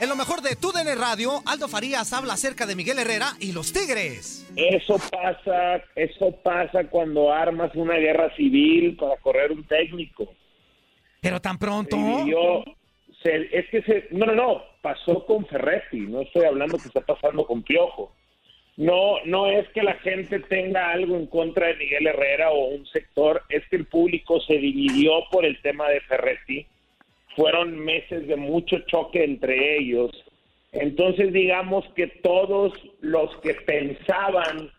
En lo mejor de Tu DN Radio, Aldo Farías habla acerca de Miguel Herrera y los Tigres. Eso pasa, eso pasa cuando armas una guerra civil para correr un técnico. Pero tan pronto. Se- es que se, no, no, no, pasó con Ferretti, no estoy hablando que está pasando con Piojo. No, no es que la gente tenga algo en contra de Miguel Herrera o un sector, es que el público se dividió por el tema de Ferretti. Fueron meses de mucho choque entre ellos. Entonces digamos que todos los que pensaban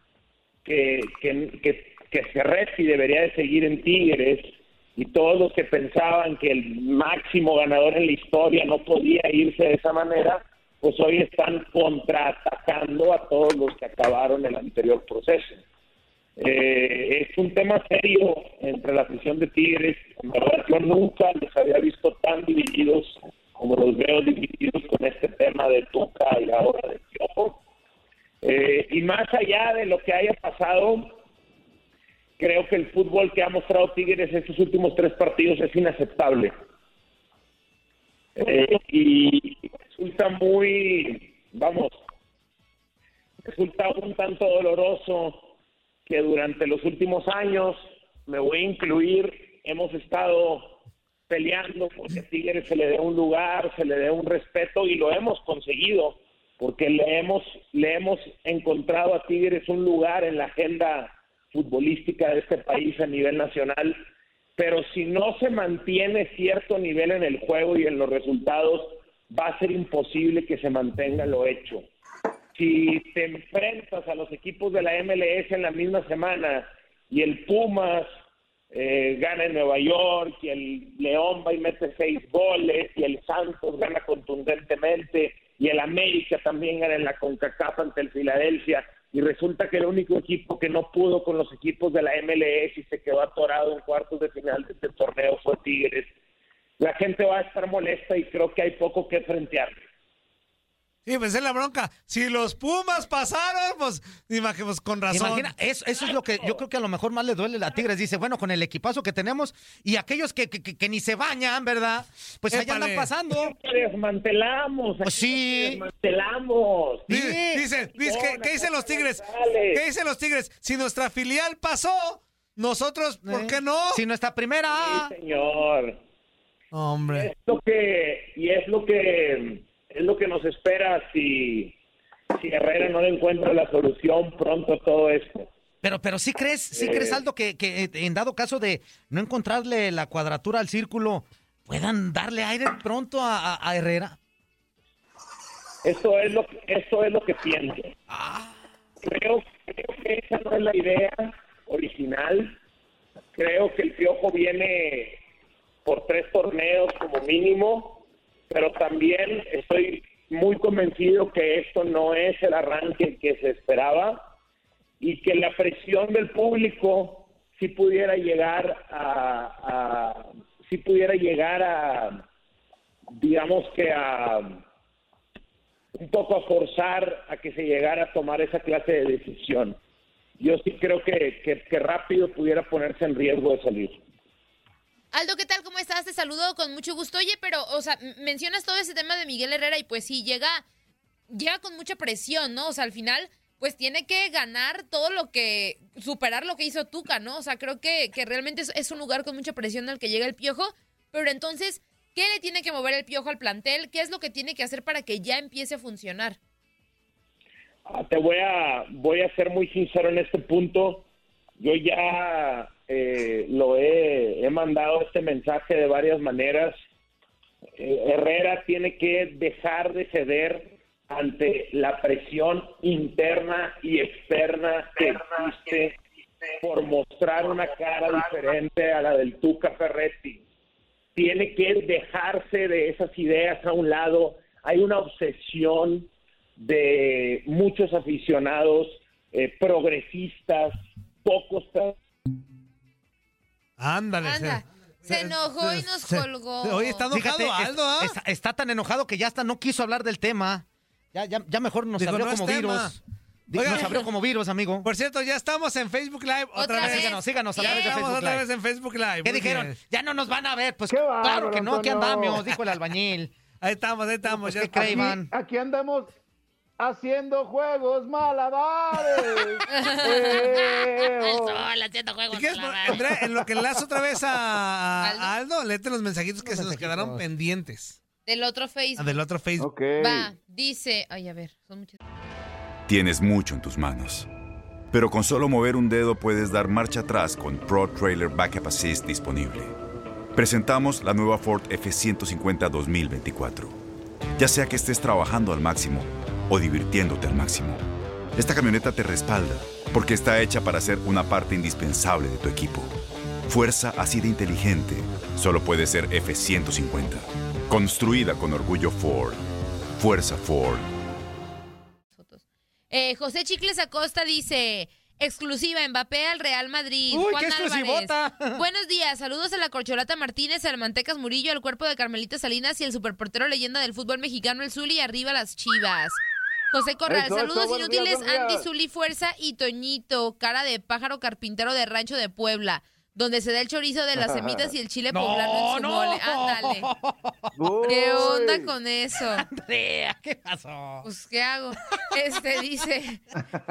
que, que, que, que debería de seguir en Tigres y todos los que pensaban que el máximo ganador en la historia no podía irse de esa manera, pues hoy están contraatacando a todos los que acabaron el anterior proceso. Eh, es un tema serio entre la afición de Tigres. En verdad, yo nunca les había visto tan divididos como los veo divididos con este tema de Tuca y ahora de Piojo. Eh, y más allá de lo que haya pasado, creo que el fútbol que ha mostrado Tigres estos últimos tres partidos es inaceptable. Eh, y resulta muy, vamos, resulta un tanto doloroso que durante los últimos años, me voy a incluir, hemos estado peleando porque Tigres se le dé un lugar, se le dé un respeto y lo hemos conseguido porque le hemos, le hemos encontrado a Tigres un lugar en la agenda futbolística de este país a nivel nacional, pero si no se mantiene cierto nivel en el juego y en los resultados, va a ser imposible que se mantenga lo hecho. Si te enfrentas a los equipos de la MLS en la misma semana y el Pumas eh, gana en Nueva York y el León va y mete seis goles y el Santos gana contundentemente y el América también gana en la CONCACAF ante el Filadelfia y resulta que el único equipo que no pudo con los equipos de la MLS y se quedó atorado en cuartos de final de este torneo fue Tigres. La gente va a estar molesta y creo que hay poco que frentear. Sí, pues es la bronca. Si los Pumas pasaron, pues, imagínate, con razón. Imagina, eso, eso es lo que yo creo que a lo mejor más le duele a Tigres. Dice, bueno, con el equipazo que tenemos y aquellos que, que, que- que ni se bañan, ¿verdad? Pues allá andan pasando. Desmantelamos. Pues sí. Desmantelamos. Di- Dicen, Luis, ¿qué, qué dicen los Tigres? ¿Qué dicen los Tigres? Si nuestra filial pasó, nosotros, ¿por qué no? Si nuestra primera. Sí, señor. Hombre. Es lo que y es lo que es lo que nos espera si si Herrera no le encuentra la solución pronto a todo esto. Pero, pero sí crees, sí Eh. crees, Aldo, que, que en dado caso de no encontrarle la cuadratura al círculo, puedan darle aire pronto a, a- a Herrera. Eso es lo que, eso es lo que pienso. Creo, creo que esa no es la idea original. Creo que el Piojo viene por tres torneos como mínimo, pero también estoy muy convencido que esto no es el arranque que se esperaba y que la presión del público sí pudiera llegar a, a sí pudiera llegar a digamos que a un poco a forzar a que se llegara a tomar esa clase de decisión. Yo sí creo que, que, que rápido pudiera ponerse en riesgo de salir. Aldo, ¿qué tal? ¿Cómo estás? Te saludo con mucho gusto. Oye, pero, o sea, mencionas todo ese tema de Miguel Herrera y pues sí, llega, llega con mucha presión, ¿no? O sea, al final, pues tiene que ganar todo lo que, superar lo que hizo Tuca, ¿no? O sea, creo que, que realmente es, es un lugar con mucha presión al que llega el Piojo, pero entonces, ¿qué le tiene que mover el Piojo al plantel? ¿Qué es lo que tiene que hacer para que ya empiece a funcionar? Ah, Te voy a, voy a ser muy sincero en este punto. Yo ya eh, lo he, mandado este mensaje de varias maneras. Eh, Herrera tiene que dejar de ceder ante la presión interna y externa que existe por mostrar una cara diferente a la del Tuca Ferretti. Tiene que dejarse de esas ideas a un lado. Hay una obsesión de muchos aficionados eh, progresistas, pocos Ándale. Anda, se enojó y nos colgó. Oye, está enojado Fíjate, Aldo, ¿ah? está, está tan enojado que ya hasta no quiso hablar del tema. Ya, ya, ya mejor nos Dijo, abrió "No es como tema". virus. Di- Oiga. Nos abrió como virus, amigo. Por cierto, ya estamos en Facebook Live otra, Otra vez. vez. Síganos, síganos a través de Estamos Facebook otra Live. vez en Facebook Live. ¿Qué Muy dijeron? bien. Ya no nos van a ver. Pues Qué bárbaro, claro que no, aquí Antonio. andamos, dijo el albañil. Ahí estamos, ahí estamos. Pues, ya ¿qué estamos. cree, Iván? Aquí andamos haciendo juegos malabares. Eh, oh. ¿Y qué es, Andrea, en lo que enlazo otra vez a, a- Aldo. léete los mensajitos que se nos quedaron pendientes. Del otro Ah, Facebook. Del otro Facebook. Ok. Va, dice, ay, a ver, son muchas. Tienes mucho en tus manos. Pero con solo mover un dedo puedes dar marcha atrás con Pro Trailer Backup Assist disponible. Presentamos la nueva Ford F150 2024. Ya sea que estés trabajando al máximo o divirtiéndote al máximo, esta camioneta te respalda porque está hecha para ser una parte indispensable de tu equipo. Fuerza así de inteligente solo puede ser F150. Construida con orgullo Ford. Fuerza Ford. Eh, José Chicles Acosta dice, exclusiva, Mbappé al Real Madrid. Uy, Juan qué exclusivota. Buenos días, saludos a la Corcholata Martínez, al Mantecas Murillo, al cuerpo de Carmelita Salinas y el superportero leyenda del fútbol mexicano, el Zuli, y arriba las chivas. José Corral, Eso, saludos inútiles, días. Andy Zuli Fuerza y Toñito, cara de pájaro carpintero de Rancho de Puebla, donde se da el chorizo de las semitas y el chile poblano en su no. mole. Ándale. Uy. ¿Qué onda con eso? Andrea, ¿qué pasó? Pues, ¿qué hago? Este dice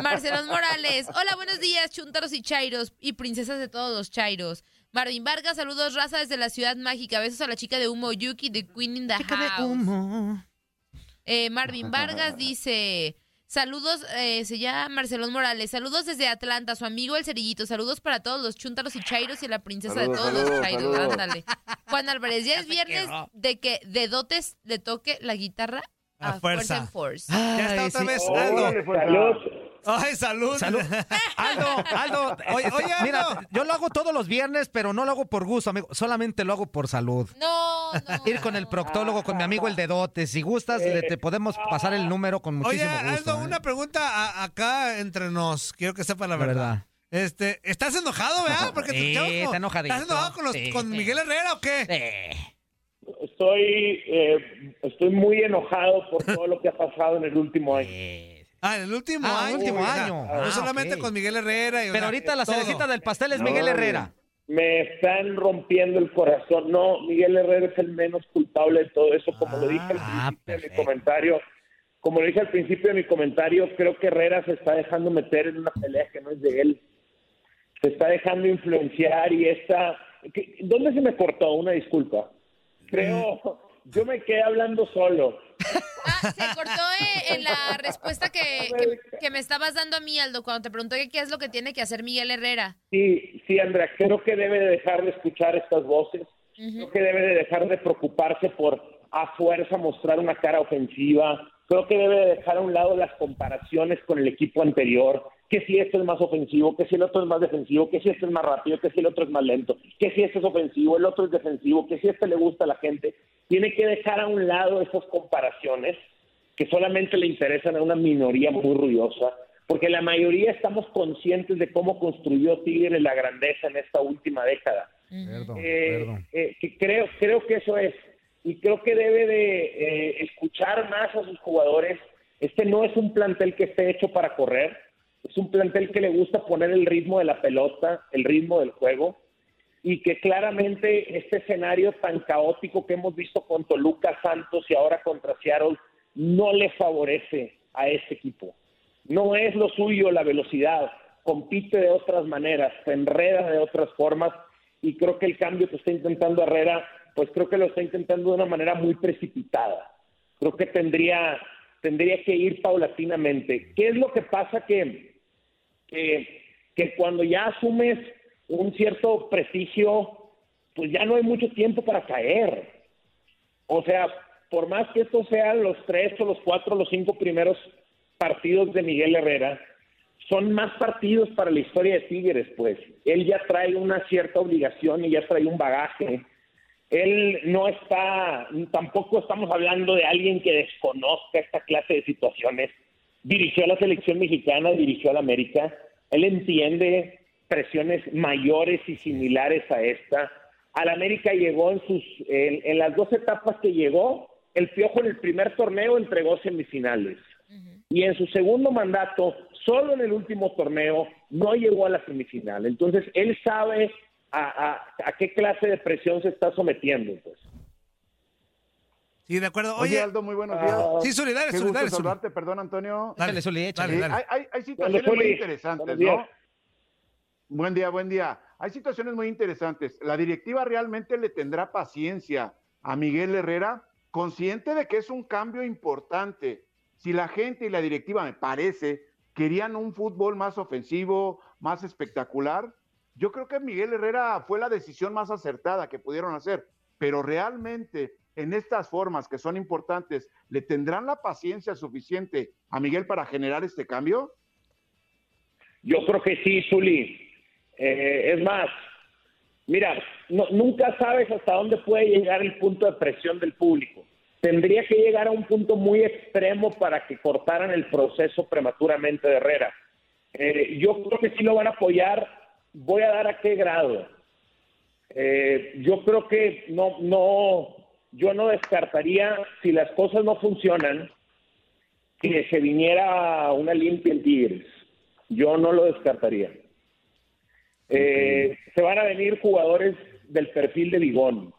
Marcelón Morales. Hola, buenos días, chuntaros y chairos y princesas de todos los chairos. Marvin Vargas, saludos, raza desde la ciudad mágica. Besos a la chica de humo Yuki de Queen in the Chica de House. humo. Eh, Marvin Vargas dice: Saludos, eh, se llama Marcelón Morales. Saludos desde Atlanta, su amigo el cerillito. Saludos para todos los chuntaros y chairos y la princesa Saludos, de todos los chairos. saludos. Ándale. Juan Álvarez, ya es viernes de que de dotes le toque la guitarra A a, fuerza. Fuerza en Force. Ya está otra sí. vez Órale, Aldo. fuerza. Salud. Ay, salud. Salud. Aldo, Aldo. Oye, este, oye, Mira, Aldo. yo lo hago todos los viernes, pero no lo hago por gusto, amigo. Solamente lo hago por salud. No, no. Ir con el proctólogo, con mi amigo el dedote. Si gustas, le- te podemos pasar el número con Oye, muchísimo gusto. Aldo, ¿eh? una pregunta a- acá entre nos. Quiero que sepa la La verdad. verdad. Este, ¿estás enojado, verdad? Porque te Sí, está enojadito. ¿Estás enojado con, los- Sí. con Miguel Herrera o qué? Eh, Estoy, eh, estoy muy enojado por todo lo que ha pasado en el último año. Ah, en el último Ah, año. último año. No Ah, solamente con Miguel Herrera. y, o Pero sea, ahorita la cerecita del pastel es No, Miguel. Herrera. Me están rompiendo el corazón. No, Miguel Herrera es el menos culpable de todo eso, como lo dije al Ah, principio de mi comentario. Como lo dije al principio de mi comentario, creo que Herrera se está dejando meter en una pelea que no es de él. Se está dejando influenciar y está... ¿Qué- ¿Dónde se me cortó? Una disculpa. Creo... Yo me quedé hablando solo. Se cortó eh, en la respuesta que, que, que me estabas dando a mí, Aldo, cuando te pregunté qué es lo que tiene que hacer Miguel Herrera. Sí, sí, Andrea, creo que debe de dejar de escuchar estas voces. Creo que debe de dejar de preocuparse por a fuerza mostrar una cara ofensiva. Creo que debe de dejar a un lado las comparaciones con el equipo anterior, que si este es más ofensivo, que si el otro es más defensivo, que si este es más rápido, que si el otro es más lento, que si este es ofensivo, el otro es defensivo, que si este le gusta a la gente. Tiene que dejar a un lado esas comparaciones que solamente le interesan a una minoría muy ruidosa, porque la mayoría estamos conscientes de cómo construyó Tigres la grandeza en esta última década. Eh, eh, que creo, creo que eso es. Y creo que debe de eh, escuchar más a sus jugadores. Este no es un plantel que esté hecho para correr. Es un plantel que le gusta poner el ritmo de la pelota, el ritmo del juego. Y que claramente este escenario tan caótico que hemos visto con Toluca Santos y ahora contra Seattle no le favorece a este equipo. No es lo suyo la velocidad. Compite de otras maneras, se enreda de otras formas y creo que el cambio que está intentando Herrera, pues creo que lo está intentando de una manera muy precipitada. Creo que tendría, tendría que ir paulatinamente. ¿Qué es lo que pasa que, que, que cuando ya asumes un cierto prestigio, pues ya no hay mucho tiempo para caer? O sea, por más que estos sean los tres o los cuatro o los cinco primeros partidos de Miguel Herrera, son más partidos para la historia de Tigres, pues. Él ya trae una cierta obligación y ya trae un bagaje. Él no está, tampoco estamos hablando de alguien que desconozca esta clase de situaciones. Dirigió a la selección mexicana, dirigió a la América. Él entiende presiones mayores y similares a esta. Al América llegó en sus, en, en las dos etapas que llegó, el Piojo en el primer torneo entregó semifinales. Y en su segundo mandato solo en el último torneo no llegó a la semifinal. Entonces, él sabe a, qué clase de presión se está sometiendo. Pues. Sí, de acuerdo. Oye, Aldo, muy buenos días. sí, Qué solidario. gusto saludarte, perdón, Antonio. Dale, Zuli, échale, Sí, dale. Hay, hay- hay situaciones muy interesantes. ¿no? Buen día, buen día. Hay situaciones muy interesantes. La directiva realmente le tendrá paciencia a Miguel Herrera, consciente de que es un cambio importante. Si la gente y la directiva, me parece, querían un fútbol más ofensivo, más espectacular, yo creo que Miguel Herrera fue la decisión más acertada que pudieron hacer. Pero realmente, en estas formas que son importantes, ¿le tendrán la paciencia suficiente a Miguel para generar este cambio? Yo creo que sí, Zuli. Eh, es más, mira, no- nunca sabes hasta dónde puede llegar el punto de presión del público. Tendría que llegar a un punto muy extremo para que cortaran el proceso prematuramente de Herrera. Eh, yo creo que sí lo van a apoyar. Voy a dar a qué grado. Eh, yo creo que no, no, yo no descartaría si las cosas no funcionan que se viniera una limpia en Tigres. Yo no lo descartaría. Eh, se van a venir jugadores del perfil de Bigón.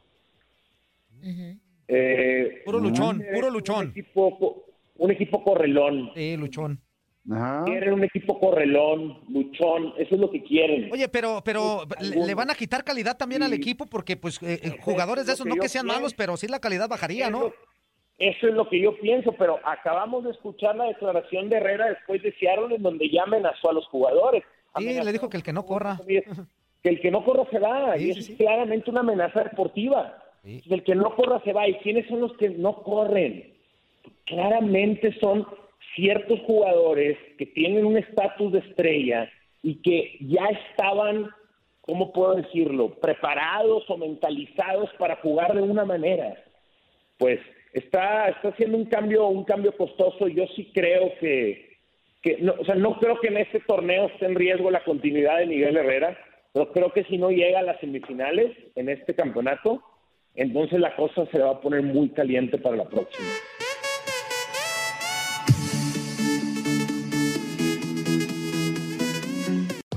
Eh, Puro luchón, puro Un luchón. equipo, co- un equipo correlón. Sí, luchón. Quieren un equipo correlón, luchón. Eso es lo que quieren. Oye, pero, pero le, le van a quitar calidad también al equipo porque, pues, eh, eh, jugadores de esos, que no que sean pienso. malos, pero sí la calidad bajaría, ¿no? Eso es lo que yo pienso, pero acabamos de escuchar la declaración de Herrera después de Seattle en donde ya amenazó a los jugadores. Sí, le dijo que el que no corra. Que el que no corra se va, y eso es claramente una amenaza deportiva. El que no corra se va. ¿Y quiénes son los que no corren? Claramente son ciertos jugadores que tienen un estatus de estrella y que ya estaban, ¿cómo puedo decirlo?, preparados o mentalizados para jugar de una manera. Pues está, está haciendo un cambio, un cambio costoso. Yo sí creo que, que no, o sea, no creo que en este torneo esté en riesgo la continuidad de Miguel Herrera, pero creo que si no llega a las semifinales en este campeonato, entonces la cosa se va a poner muy caliente para la próxima.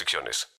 restricciones.